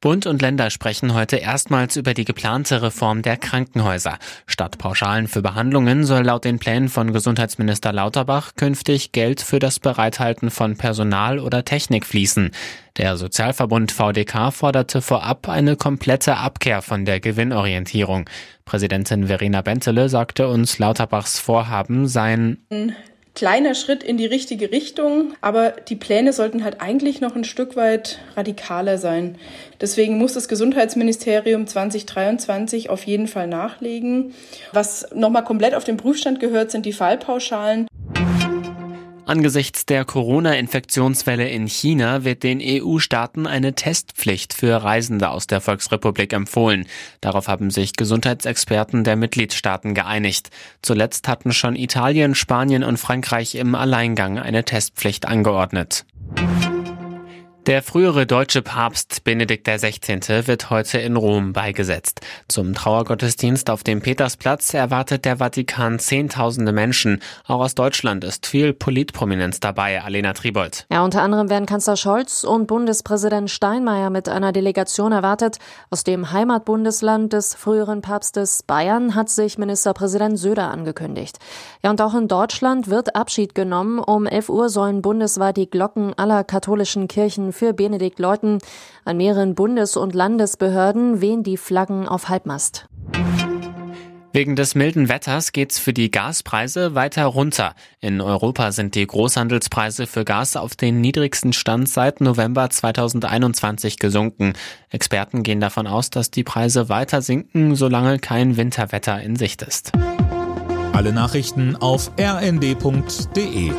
Bund und Länder sprechen heute erstmals über die geplante Reform der Krankenhäuser. Statt Pauschalen für Behandlungen soll laut den Plänen von Gesundheitsminister Lauterbach künftig Geld für das Bereithalten von Personal oder Technik fließen. Der Sozialverbund VDK forderte vorab eine komplette Abkehr von der Gewinnorientierung. Präsidentin Verena Bentele sagte uns, Lauterbachs Vorhaben seien kleiner Schritt in die richtige Richtung, aber die Pläne sollten halt eigentlich noch ein Stück weit radikaler sein. Deswegen muss das Gesundheitsministerium 2023 auf jeden Fall nachlegen. Was nochmal komplett auf den Prüfstand gehört, sind die Fallpauschalen. Angesichts der Corona-Infektionswelle in China wird den EU-Staaten eine Testpflicht für Reisende aus der Volksrepublik empfohlen. Darauf haben sich Gesundheitsexperten der Mitgliedstaaten geeinigt. Zuletzt hatten schon Italien, Spanien und Frankreich im Alleingang eine Testpflicht angeordnet. Der frühere deutsche Papst Benedikt XVI. wird heute in Rom beigesetzt. Zum Trauergottesdienst auf dem Petersplatz erwartet der Vatikan Zehntausende Menschen. Auch aus Deutschland ist viel Politprominenz dabei, Alena Tribold. Ja, unter anderem werden Kanzler Scholz und Bundespräsident Steinmeier mit einer Delegation erwartet. Aus dem Heimatbundesland des früheren Papstes Bayern hat sich Ministerpräsident Söder angekündigt. Ja, und auch in Deutschland wird Abschied genommen. Um 11 Uhr sollen bundesweit die Glocken aller katholischen Kirchen für Benedikt läuten. An mehreren Bundes- und Landesbehörden wehen die Flaggen auf Halbmast. Wegen des milden Wetters geht's für die Gaspreise weiter runter. In Europa sind die Großhandelspreise für Gas auf den niedrigsten Stand seit November 2021 gesunken. Experten gehen davon aus, dass die Preise weiter sinken, solange kein Winterwetter in Sicht ist. Alle Nachrichten auf rnd.de